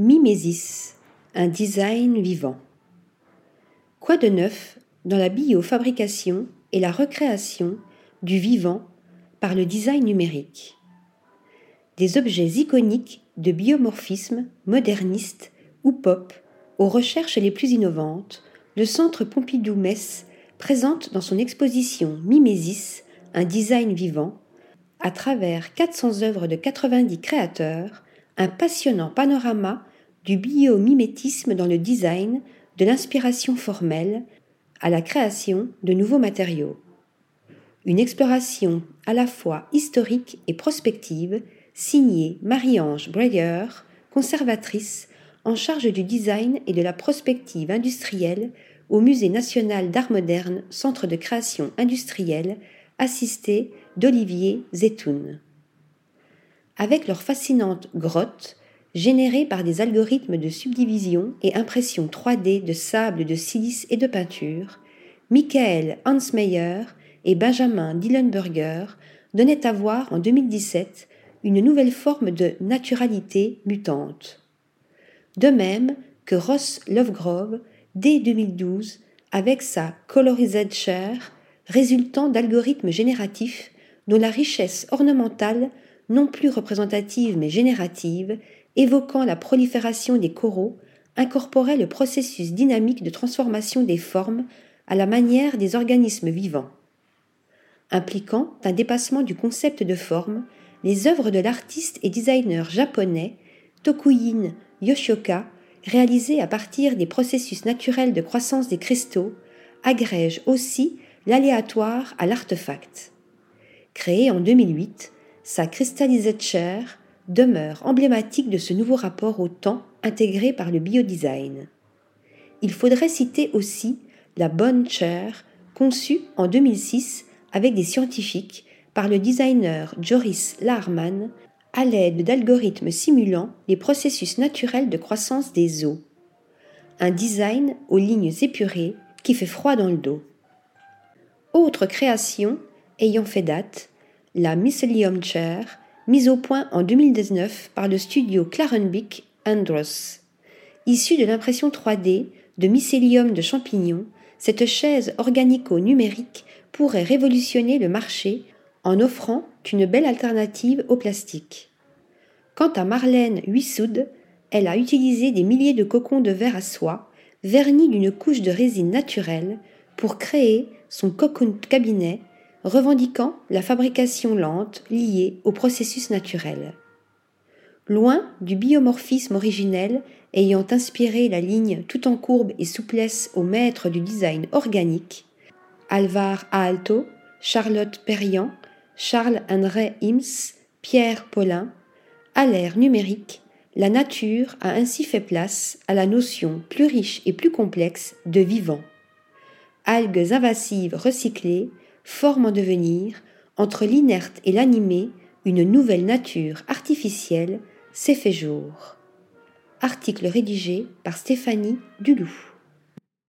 Mimesis, un design vivant. Quoi de neuf dans la biofabrication et la recréation du vivant par le design numérique? Des objets iconiques de biomorphisme moderniste ou pop aux recherches les plus innovantes, le Centre Pompidou-Metz présente dans son exposition Mimesis, un design vivant, à travers 400 œuvres de 90 créateurs, un passionnant panorama du biomimétisme dans le design, de l'inspiration formelle à la création de nouveaux matériaux. Une exploration à la fois historique et prospective, signée Marie-Ange Breyer, conservatrice en charge du design et de la prospective industrielle au Musée national d'art moderne, centre de création industrielle, assisté d'Olivier Zetoun. Avec leur fascinante grotte, générés par des algorithmes de subdivision et impression 3D de sable, de silice et de peinture, Michael Hansmeyer et Benjamin Dillenberger donnaient à voir en 2017 une nouvelle forme de naturalité mutante. De même que Ross Lovegrove, dès 2012, avec sa Colorized Chair, résultant d'algorithmes génératifs dont la richesse ornementale, non plus représentative mais générative, évoquant la prolifération des coraux, incorporait le processus dynamique de transformation des formes à la manière des organismes vivants. Impliquant un dépassement du concept de forme, les œuvres de l'artiste et designer japonais Tokuyin Yoshioka, réalisées à partir des processus naturels de croissance des cristaux, agrègent aussi l'aléatoire à l'artefact. Créé en 2008, sa cristallisée chair demeure emblématique de ce nouveau rapport au temps intégré par le biodesign. Il faudrait citer aussi la bonne chair conçue en 2006 avec des scientifiques par le designer Joris Laarman à l'aide d'algorithmes simulant les processus naturels de croissance des os. Un design aux lignes épurées qui fait froid dans le dos. Autre création ayant fait date, la Mycelium Chair mise au point en 2019 par le studio Clarenbic Andros. Issue de l'impression 3D de mycélium de champignons, cette chaise organico-numérique pourrait révolutionner le marché en offrant une belle alternative au plastique. Quant à Marlène Huissoud, elle a utilisé des milliers de cocons de verre à soie, vernis d'une couche de résine naturelle, pour créer son cocoon cabinet revendiquant la fabrication lente liée au processus naturel. Loin du biomorphisme originel ayant inspiré la ligne tout en courbe et souplesse au maître du design organique, Alvar Aalto, Charlotte Perriand, Charles André Ims, Pierre Paulin, à l'ère numérique, la nature a ainsi fait place à la notion plus riche et plus complexe de vivant. Algues invasives recyclées, forme en devenir, entre l'inerte et l'animé, une nouvelle nature artificielle s'est fait jour. Article rédigé par Stéphanie Dulou.